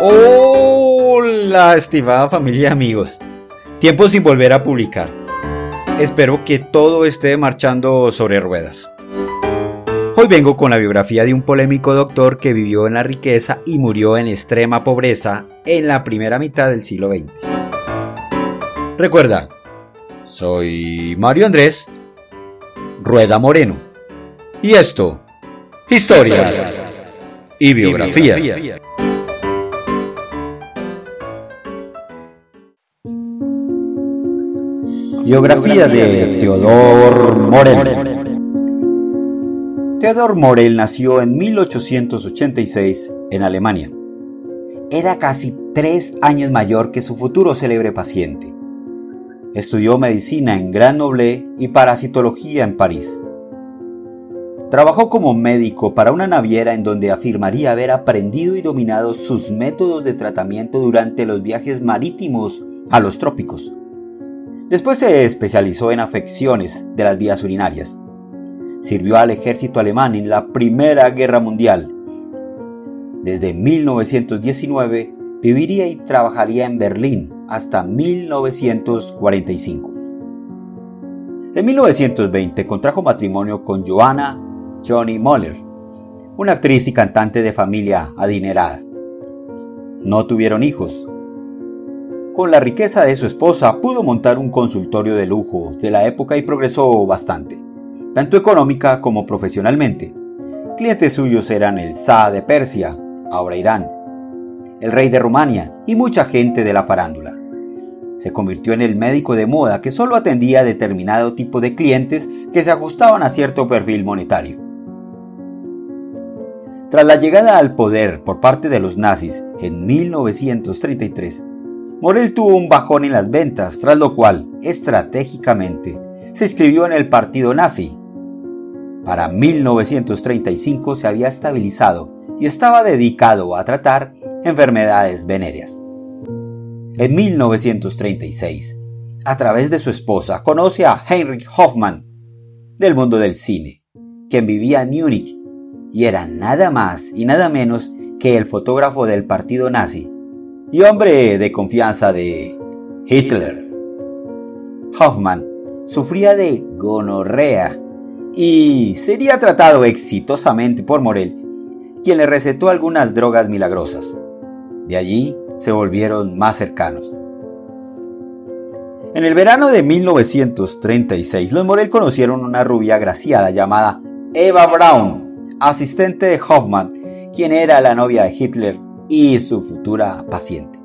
Hola, estimada familia y amigos. Tiempo sin volver a publicar. Espero que todo esté marchando sobre ruedas. Hoy vengo con la biografía de un polémico doctor que vivió en la riqueza y murió en extrema pobreza en la primera mitad del siglo XX. Recuerda, soy Mario Andrés Rueda Moreno. Y esto, historias y biografías. Biografía de Teodor Morel. Teodor Morel nació en 1886 en Alemania. Era casi tres años mayor que su futuro célebre paciente. Estudió medicina en Grenoble y parasitología en París. Trabajó como médico para una naviera en donde afirmaría haber aprendido y dominado sus métodos de tratamiento durante los viajes marítimos a los trópicos. Después se especializó en afecciones de las vías urinarias. Sirvió al ejército alemán en la Primera Guerra Mundial. Desde 1919 viviría y trabajaría en Berlín hasta 1945. En 1920 contrajo matrimonio con Joanna Johnny Moller, una actriz y cantante de familia adinerada. No tuvieron hijos, con la riqueza de su esposa pudo montar un consultorio de lujo de la época y progresó bastante, tanto económica como profesionalmente. Clientes suyos eran el Shah de Persia, ahora Irán, el rey de Rumania y mucha gente de la farándula. Se convirtió en el médico de moda que solo atendía a determinado tipo de clientes que se ajustaban a cierto perfil monetario. Tras la llegada al poder por parte de los nazis en 1933, Morel tuvo un bajón en las ventas, tras lo cual, estratégicamente, se inscribió en el partido nazi. Para 1935 se había estabilizado y estaba dedicado a tratar enfermedades venéreas. En 1936, a través de su esposa, conoce a Heinrich Hoffmann, del mundo del cine, quien vivía en Múnich y era nada más y nada menos que el fotógrafo del partido nazi y hombre de confianza de Hitler. Hoffman sufría de gonorrea y sería tratado exitosamente por Morel, quien le recetó algunas drogas milagrosas. De allí se volvieron más cercanos. En el verano de 1936, los Morel conocieron una rubia agraciada llamada Eva Braun, asistente de Hoffman, quien era la novia de Hitler y su futura paciente.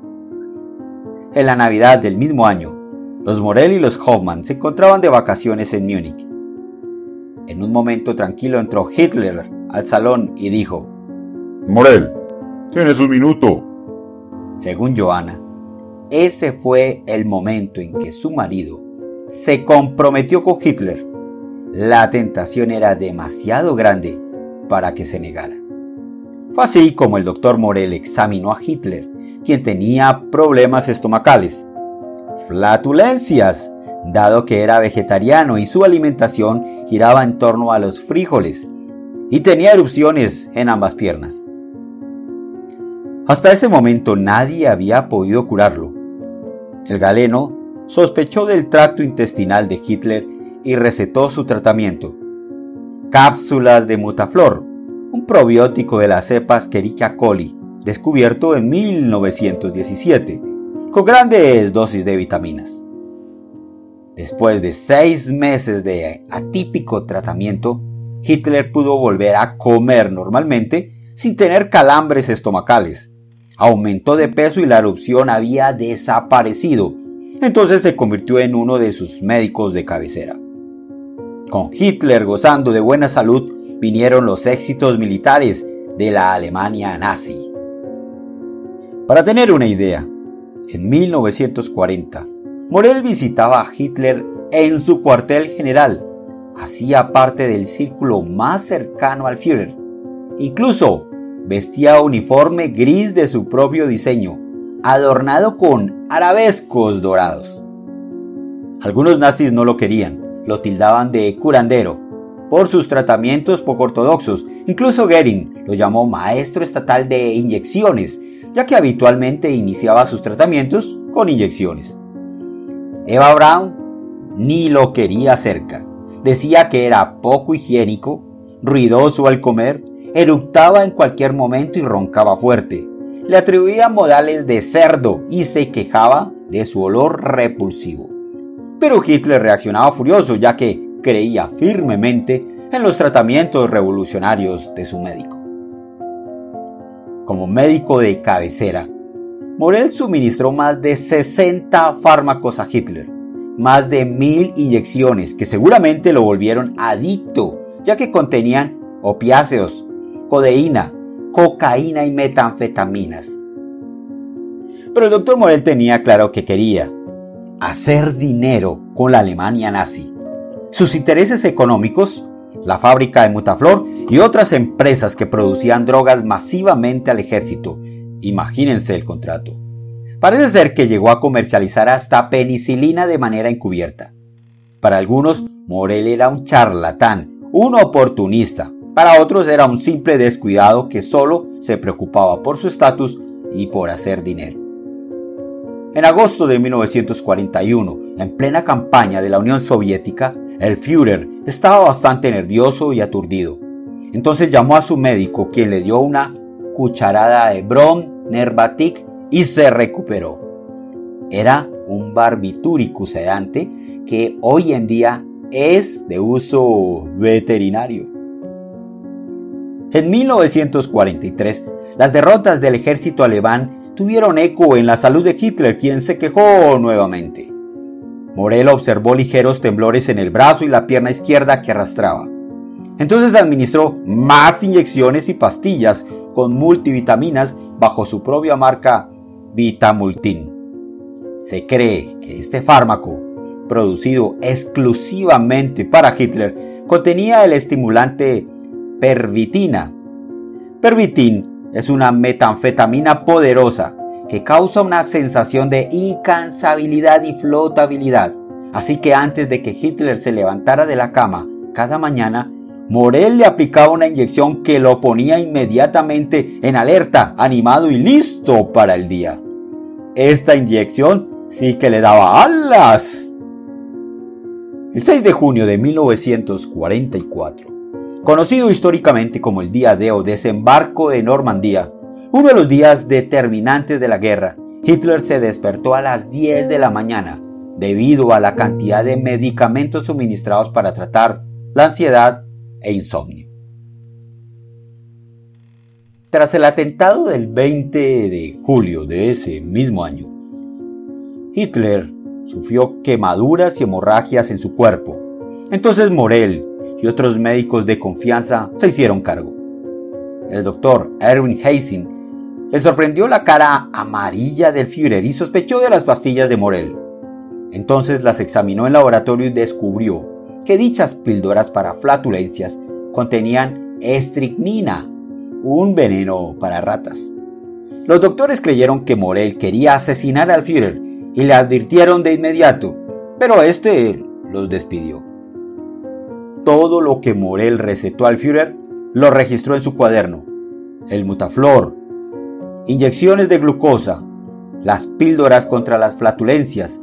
En la Navidad del mismo año, los Morel y los Hoffman se encontraban de vacaciones en Múnich. En un momento tranquilo entró Hitler al salón y dijo, Morel, tienes un minuto. Según Johanna, ese fue el momento en que su marido se comprometió con Hitler. La tentación era demasiado grande para que se negara. Fue así como el doctor Morel examinó a Hitler, quien tenía problemas estomacales, flatulencias, dado que era vegetariano y su alimentación giraba en torno a los frijoles, y tenía erupciones en ambas piernas. Hasta ese momento nadie había podido curarlo. El galeno sospechó del tracto intestinal de Hitler y recetó su tratamiento. Cápsulas de mutaflor, un probiótico de la cepa Escherichia coli, descubierto en 1917, con grandes dosis de vitaminas. Después de seis meses de atípico tratamiento, Hitler pudo volver a comer normalmente sin tener calambres estomacales. Aumentó de peso y la erupción había desaparecido. Entonces se convirtió en uno de sus médicos de cabecera. Con Hitler gozando de buena salud, vinieron los éxitos militares de la Alemania nazi. Para tener una idea, en 1940, Morel visitaba a Hitler en su cuartel general. Hacía parte del círculo más cercano al Führer. Incluso vestía uniforme gris de su propio diseño, adornado con arabescos dorados. Algunos nazis no lo querían, lo tildaban de curandero por sus tratamientos poco ortodoxos. Incluso Goering lo llamó maestro estatal de inyecciones, ya que habitualmente iniciaba sus tratamientos con inyecciones. Eva Braun ni lo quería cerca. Decía que era poco higiénico, ruidoso al comer, eructaba en cualquier momento y roncaba fuerte. Le atribuía modales de cerdo y se quejaba de su olor repulsivo. Pero Hitler reaccionaba furioso ya que creía firmemente en los tratamientos revolucionarios de su médico. Como médico de cabecera, Morel suministró más de 60 fármacos a Hitler, más de mil inyecciones que seguramente lo volvieron adicto, ya que contenían opiáceos, codeína, cocaína y metanfetaminas. Pero el doctor Morel tenía claro que quería hacer dinero con la Alemania nazi. Sus intereses económicos, la fábrica de Mutaflor y otras empresas que producían drogas masivamente al ejército Imagínense el contrato. Parece ser que llegó a comercializar hasta penicilina de manera encubierta. Para algunos, Morel era un charlatán, un oportunista. Para otros era un simple descuidado que solo se preocupaba por su estatus y por hacer dinero. En agosto de 1941, en plena campaña de la Unión Soviética, el Führer estaba bastante nervioso y aturdido. Entonces llamó a su médico, quien le dio una cucharada de Brom Nervatic y se recuperó. Era un barbitúrico sedante que hoy en día es de uso veterinario. En 1943, las derrotas del ejército alemán tuvieron eco en la salud de Hitler, quien se quejó nuevamente. Morel observó ligeros temblores en el brazo y la pierna izquierda que arrastraba. Entonces administró más inyecciones y pastillas con multivitaminas bajo su propia marca Vitamultin. Se cree que este fármaco, producido exclusivamente para Hitler, contenía el estimulante pervitina. Pervitin es una metanfetamina poderosa que causa una sensación de incansabilidad y flotabilidad. Así que antes de que Hitler se levantara de la cama cada mañana, Morel le aplicaba una inyección que lo ponía inmediatamente en alerta, animado y listo para el día. Esta inyección sí que le daba alas. El 6 de junio de 1944, conocido históricamente como el día de o desembarco de Normandía, uno de los días determinantes de la guerra, Hitler se despertó a las 10 de la mañana debido a la cantidad de medicamentos suministrados para tratar la ansiedad e insomnio. Tras el atentado del 20 de julio de ese mismo año, Hitler sufrió quemaduras y hemorragias en su cuerpo. Entonces Morel y otros médicos de confianza se hicieron cargo. El doctor Erwin Heising le sorprendió la cara amarilla del Führer y sospechó de las pastillas de Morel. Entonces las examinó en laboratorio y descubrió que dichas píldoras para flatulencias contenían estricnina, un veneno para ratas. Los doctores creyeron que Morel quería asesinar al Führer y le advirtieron de inmediato, pero este los despidió. Todo lo que Morel recetó al Führer lo registró en su cuaderno. El mutaflor, inyecciones de glucosa, las píldoras contra las flatulencias,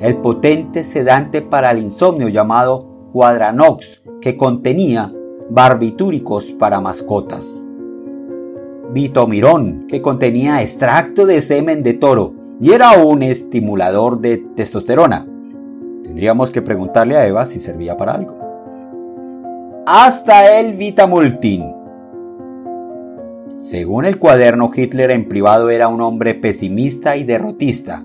el potente sedante para el insomnio llamado Quadranox, que contenía barbitúricos para mascotas. Vitomirón, que contenía extracto de semen de toro y era un estimulador de testosterona. Tendríamos que preguntarle a Eva si servía para algo. Hasta el Vitamultin. Según el cuaderno, Hitler en privado era un hombre pesimista y derrotista,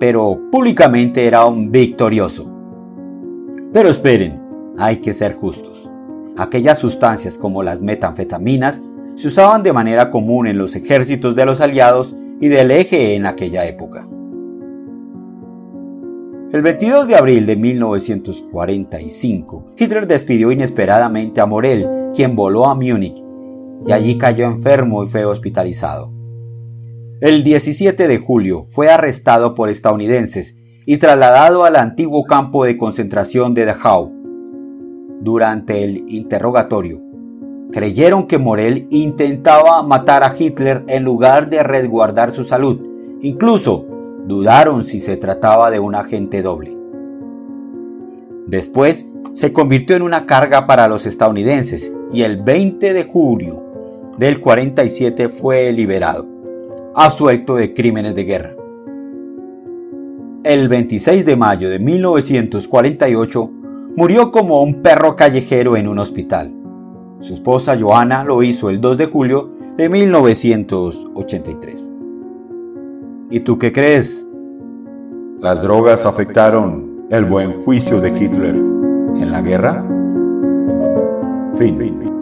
pero públicamente era un victorioso. Pero esperen, hay que ser justos. Aquellas sustancias como las metanfetaminas se usaban de manera común en los ejércitos de los aliados y del eje en aquella época. El 22 de abril de 1945, Hitler despidió inesperadamente a Morel, quien voló a Múnich, y allí cayó enfermo y fue hospitalizado. El 17 de julio fue arrestado por estadounidenses y trasladado al antiguo campo de concentración de Dachau. Durante el interrogatorio, creyeron que Morel intentaba matar a Hitler en lugar de resguardar su salud. Incluso dudaron si se trataba de un agente doble. Después se convirtió en una carga para los estadounidenses y el 20 de julio del 47 fue liberado, asuelto de crímenes de guerra. El 26 de mayo de 1948 murió como un perro callejero en un hospital. Su esposa Johanna lo hizo el 2 de julio de 1983. ¿Y tú qué crees? Las drogas afectaron el buen juicio de Hitler en la guerra. Fin.